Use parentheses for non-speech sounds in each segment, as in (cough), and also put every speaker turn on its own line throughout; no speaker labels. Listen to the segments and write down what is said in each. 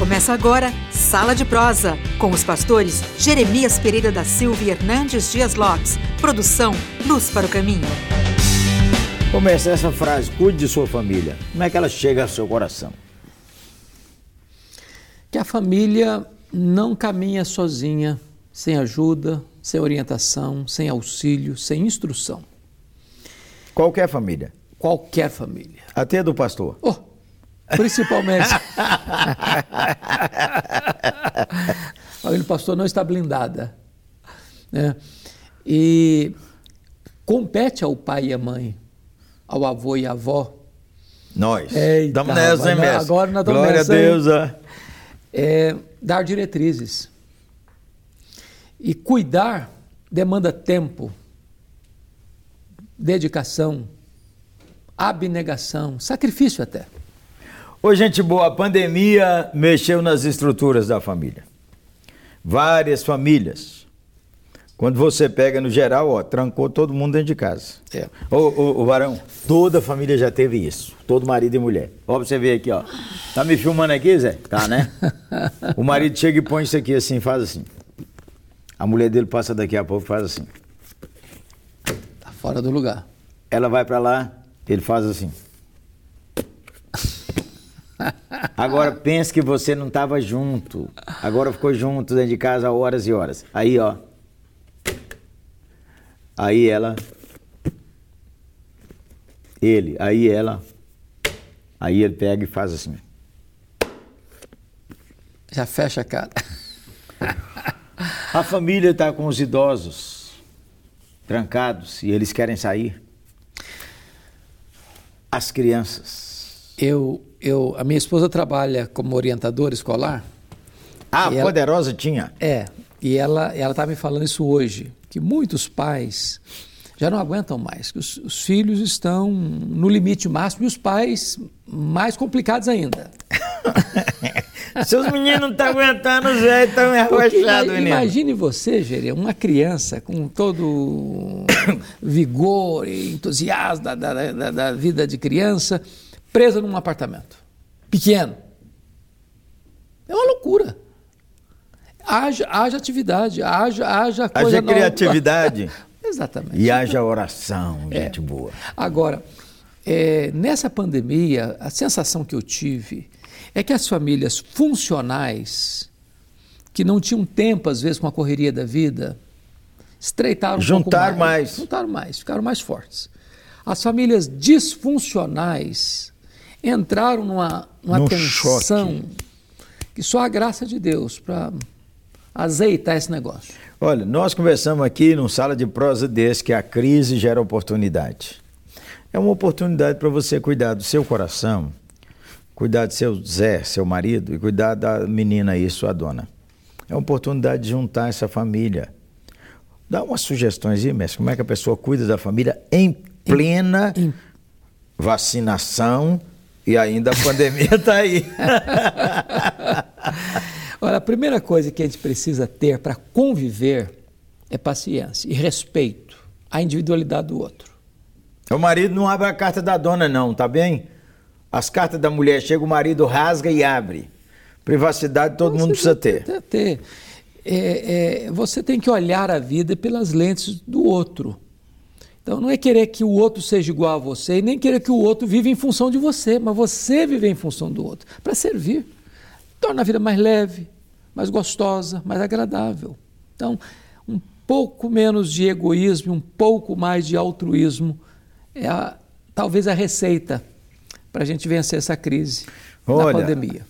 Começa agora Sala de Prosa, com os pastores Jeremias Pereira da Silva e Hernandes Dias Lopes. Produção Luz para o Caminho.
Começa essa frase: cuide de sua família. Como é que ela chega ao seu coração?
Que a família não caminha sozinha, sem ajuda, sem orientação, sem auxílio, sem instrução.
Qualquer família.
Qualquer família.
Até a do pastor.
Oh, principalmente. a família do pastor não está blindada. Né? E compete ao pai e à mãe, ao avô e à avó.
Nós. Estamos nessa, hein, mestre?
agora nós
Glória
nessa,
a? Deus.
é dar diretrizes. E cuidar demanda tempo, dedicação, abnegação, sacrifício até.
Ô, gente boa, a pandemia mexeu nas estruturas da família. Várias famílias. Quando você pega no geral, ó, trancou todo mundo dentro de casa.
É.
Ô, ô, ô, varão, toda família já teve isso. Todo marido e mulher. Ó, pra você ver aqui, ó. Tá me filmando aqui, Zé? Tá, né? (laughs) o marido chega e põe isso aqui assim, faz assim. A mulher dele passa daqui a pouco e faz assim.
Tá fora do lugar.
Ela vai pra lá, ele faz assim. Agora pense que você não estava junto. Agora ficou junto dentro de casa horas e horas. Aí, ó. Aí ela. Ele. Aí ela. Aí ele pega e faz assim.
Já fecha a cara.
A família está com os idosos trancados e eles querem sair. As crianças.
Eu, eu, a minha esposa trabalha como orientadora escolar.
Ah,
ela-
poderosa tinha.
É, e ela ela está me falando isso hoje, que muitos pais já não aguentam mais, que os, os filhos estão no limite máximo e os pais mais complicados ainda. (laughs)
Seus meninos não estão aguentando, Zé, estão
Porque
arrochados, menino.
imagine você, Gerê, uma criança com todo (coughs) vigor e entusiasmo da, da- da- da vida de criança, presa num apartamento pequeno. É uma loucura. Haja, haja atividade, haja, haja coisa
Haja criatividade (laughs)
Exatamente.
e haja oração,
É.
gente boa.
Agora, é, nessa pandemia, a sensação que eu tive é que as famílias funcionais, que não tinham tempo, às vezes, com a correria da vida, estreitaram um
Juntaram
pouco
mais.
Juntaram mais, ficaram mais fortes. As famílias disfuncionais entraram numa, numa
Num
tensão que só a graça de Deus para azeitar esse negócio.
Olha, nós conversamos aqui num sala de prosa desse que a crise gera oportunidade. É uma oportunidade para você cuidar do seu coração, cuidar do seu Zé, seu marido, e cuidar da menina aí, sua dona. É uma oportunidade de juntar essa família. Dá umas sugestões aí, mestre, como é que a pessoa cuida da família em plena vacinação e ainda a pandemia está aí. (laughs)
Olha, a primeira coisa que a gente precisa ter para conviver é paciência e respeito à individualidade do outro.
O marido não abre a carta da dona, não, tá bem? As cartas da mulher chega, o marido rasga e abre. Privacidade todo mundo precisa ter.
Precisa ter. É, é, você tem que olhar a vida pelas lentes do outro. Então não é querer que o outro seja igual a você e nem querer que o outro viva em função de você, mas você viver em função do outro, para servir. Torna a vida mais leve, mais gostosa, mais agradável. Então, um pouco menos de egoísmo, um pouco mais de altruísmo é a- talvez a receita para a gente vencer essa crise da
Olha,
pandemia.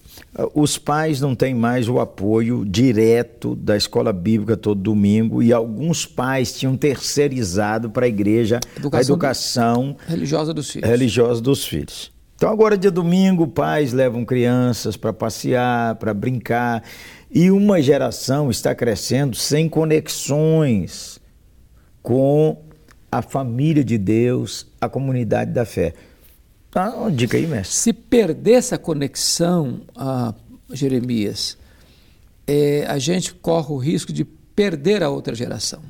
Os pais não têm mais o apoio direto da escola bíblica todo domingo e alguns pais tinham terceirizado para a igreja a
Educação do-
educação
Religiosa dos filhos.
religiosa dos filhos. Então agora dia domingo, pais levam crianças para passear, para brincar, e uma geração está crescendo sem conexões com a família de Deus, a comunidade da fé. Uma dica aí, mestre.
Se perder essa conexão, ah, Jeremias, é, a gente corre o risco de perder a outra geração.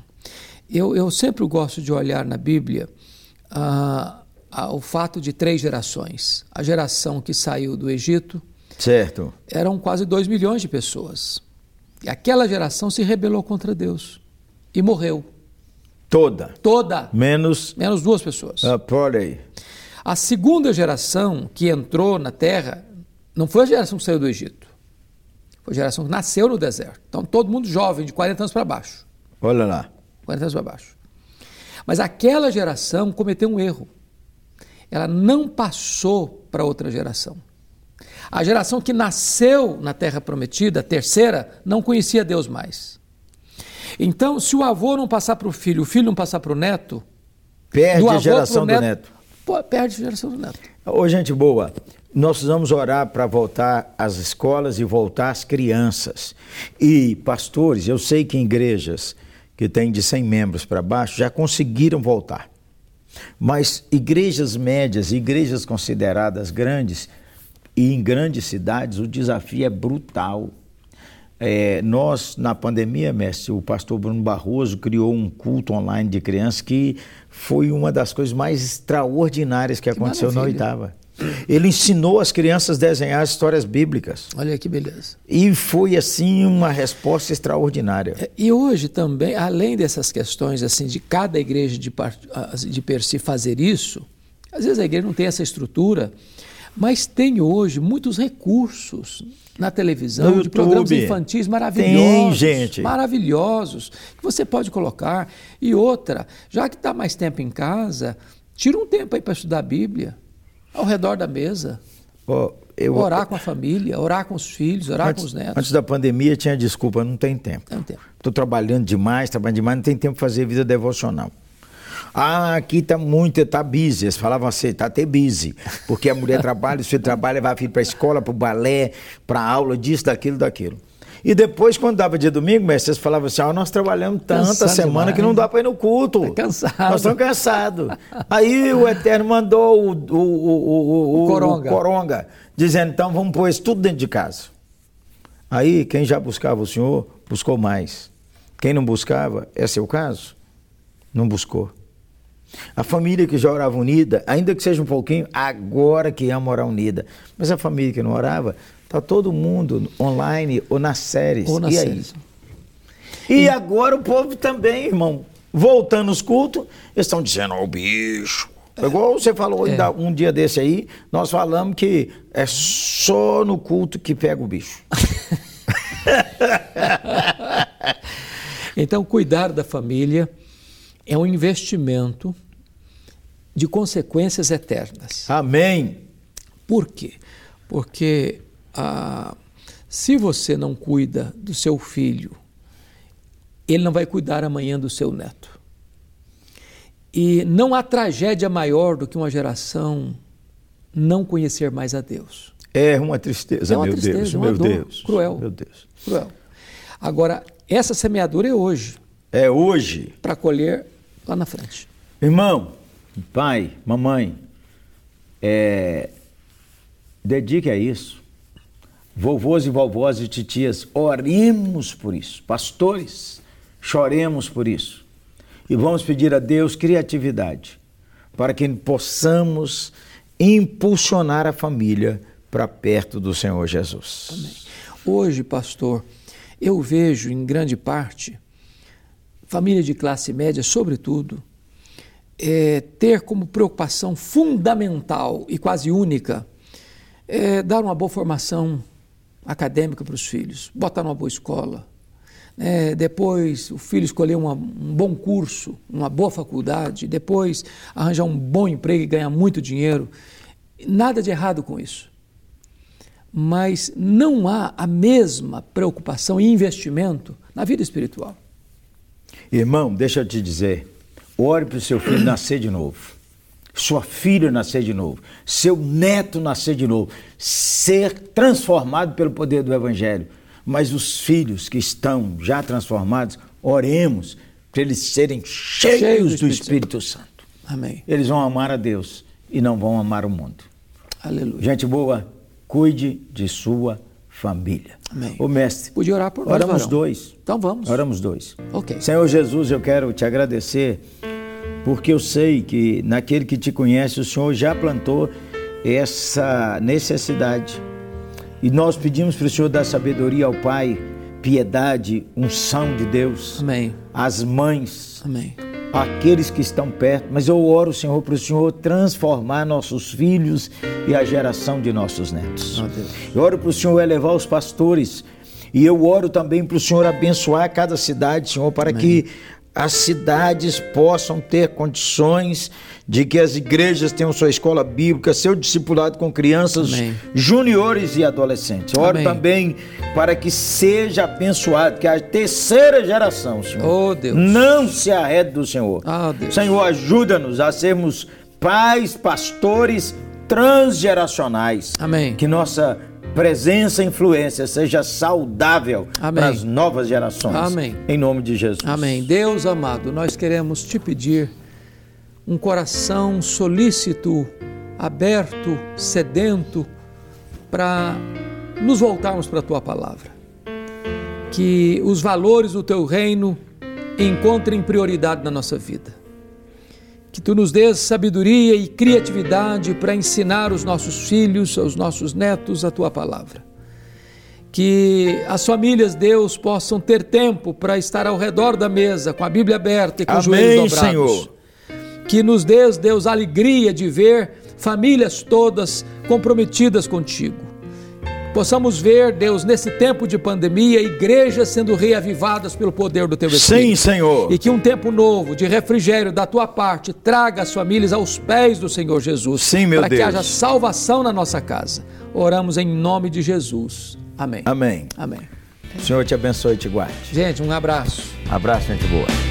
Eu, eu sempre gosto de olhar na Bíblia ah, ah, o fato de três gerações: a geração que saiu do Egito,
Certo.
eram quase 2 milhões de pessoas. E aquela geração se rebelou contra Deus e morreu.
Toda.
Toda.
Menos
Menos duas pessoas.
a prole.
A segunda geração que entrou na terra não foi a geração que saiu do Egito. Foi a geração que nasceu no deserto. Então, todo mundo jovem, de 40 anos para baixo.
Olha lá.
40 anos para baixo. Mas aquela geração cometeu um erro. Ela não passou para outra geração. A geração que nasceu na terra prometida, a terceira, não conhecia Deus mais. Então, se o avô não passar para o filho, o filho não passar para o neto,
Perde
do
a geração
pro
do neto.
Pô, perde a geração do neto.
Ô, gente boa, nós precisamos orar para voltar às escolas e voltar às crianças. E, pastores, eu sei que igrejas que têm de 100 membros para baixo já conseguiram voltar. Mas igrejas médias, igrejas consideradas grandes, e em grandes cidades, o desafio é brutal. É, nós, na pandemia, mestre, o pastor Bruno Barroso criou um culto online de crianças que foi uma das coisas mais extraordinárias que, aconteceu na
maravilha.
oitava. Ele ensinou as crianças a desenhar histórias bíblicas.
Olha que beleza.
E foi, assim, uma resposta extraordinária.
É, E hoje também, além dessas questões assim de cada igreja de, ah, de per si fazer isso, às vezes a igreja não tem essa estrutura, mas tem hoje muitos recursos na televisão
No
de programas infantis maravilhosos,
Tem, gente.
maravilhosos que você pode colocar. E outra, já que está mais tempo em casa, tira um tempo aí para estudar a Bíblia ao redor da mesa,
Ó, eu,
orar com a família, orar com os filhos, orar com os
antes,
netos.
antes da pandemia tinha desculpa, não tem tempo.
Não tem tempo.
Estou trabalhando demais, trabalhando demais, não tem tempo para fazer vida devocional. Ah, aqui está muito, está busy. Eles falavam assim, está até busy. Porque a mulher (laughs) trabalha, o filho trabalha, vai vir para a escola, para o balé, para a aula, disso, daquilo, daquilo. E depois, quando dava dia domingo, mestre, vocês falavam assim: ó, nós trabalhamos tanta
Cansado
semana
demais.
que não dá para ir no culto.
Tá cansado.
Nós estamos cansados. Aí o Eterno mandou o, o, o, o,
O Coronga.
Coronga, dizendo: então vamos pôr isso tudo dentro de casa. Aí, quem já buscava o Senhor, buscou mais. Quem não buscava, é seu caso, não buscou. A família que já orava unida, ainda que seja um pouquinho, agora que ama orar unida. Mas a família que não orava, está todo mundo online ou nas séries.
Ou nas
e aí?
séries.
E agora o povo também, irmão, voltando aos cultos, eles estão dizendo, ó, o bicho. Igual você falou
É.
um dia desse aí, nós falamos que é só no culto que pega o bicho. (laughs)
Então, cuidar da família é um investimento de consequências eternas.
Amém.
Por quê? Porque ah, se você não cuida do seu filho, ele não vai cuidar amanhã do seu neto. E não há tragédia maior do que uma geração não conhecer mais a Deus.
É uma tristeza,
É uma
meu
tristeza,
Deus,
uma
meu
dor
Deus.
cruel.
Meu Deus.
Cruel. Agora, essa semeadura é hoje,
É hoje.
para colher lá na frente.
Irmão, pai, mamãe, é, dedique a isso. Vovôs e vovós e titias, oremos por isso. Pastores, choremos por isso. E vamos pedir a Deus criatividade para que possamos impulsionar a família para perto do Senhor Jesus.
Hoje, pastor, eu vejo em grande parte família de classe média, sobretudo, é, ter como preocupação fundamental e quase única é, dar uma boa formação acadêmica para os filhos, botar numa boa escola. né? depois o filho escolher uma- um bom curso, uma boa faculdade, depois arranjar um bom emprego e ganhar muito dinheiro. Nada de errado com isso mas não há a mesma preocupação e investimento na vida espiritual.
Irmão, deixa eu te dizer, ore para o seu filho nascer de novo, sua filha nascer de novo, seu neto nascer de novo, ser transformado pelo poder do Evangelho. Mas os filhos que estão já transformados, oremos para eles serem cheios,
Cheios do
do
Espírito
Espírito Santo.
Amém.
Eles vão amar a Deus e não vão amar o mundo.
Aleluia.
Gente boa, cuide de sua família.
Amém.
Ô mestre,
Podia orar por nós,
oramos
varão.
dois.
Então vamos.
Oramos dois.
Ok.
Senhor Jesus, eu quero te agradecer, porque eu sei que naquele que te conhece, o Senhor já plantou essa necessidade E nós pedimos para o Senhor dar sabedoria ao Pai, piedade, unção de Deus.
Amém.
As mães.
Amém.
Aqueles que estão perto, mas eu oro, Senhor, para o Senhor transformar nossos filhos e a geração de nossos netos.
Oh,
eu oro para o Senhor elevar os pastores e eu oro também para o Senhor abençoar cada cidade, Senhor, para Amém. que as cidades possam ter condições de que as igrejas tenham sua escola bíblica, seu discipulado com crianças Amém. juniores e adolescentes. Oro Amém. também para que seja abençoado, que a terceira geração, Senhor,
oh, Deus.
não se arrede do Senhor.
Oh,
Senhor, ajuda-nos a sermos pais, pastores transgeracionais.
Amém.
Que nossa presença e influência seja saudável para as novas gerações.
Amém.
Em nome de Jesus.
Amém. Deus amado, nós queremos te pedir um coração solícito, aberto, sedento, para nos voltarmos para a tua palavra. Que os valores do teu reino encontrem prioridade na nossa vida que tu nos dês sabedoria e criatividade para ensinar os nossos filhos, os nossos netos a tua palavra. Que as famílias, Deus, possam ter tempo para estar ao redor da mesa, com a Bíblia aberta e com
Amém,
os joelhos dobrados.
Senhor.
Que nos dês, Deus, a alegria de ver famílias todas comprometidas contigo possamos ver, Deus, nesse tempo de pandemia, igrejas sendo reavivadas pelo poder do Teu Espírito.
Sim, Senhor.
E que um tempo novo de refrigério da Tua parte traga as famílias aos pés do Senhor Jesus.
Sim, meu
para
Deus.
Para que haja salvação na nossa casa. Oramos em nome de Jesus. Amém.
Amém.
Amém.
O Senhor te abençoe e te guarde.
Gente, um abraço.
Abraço, gente boa.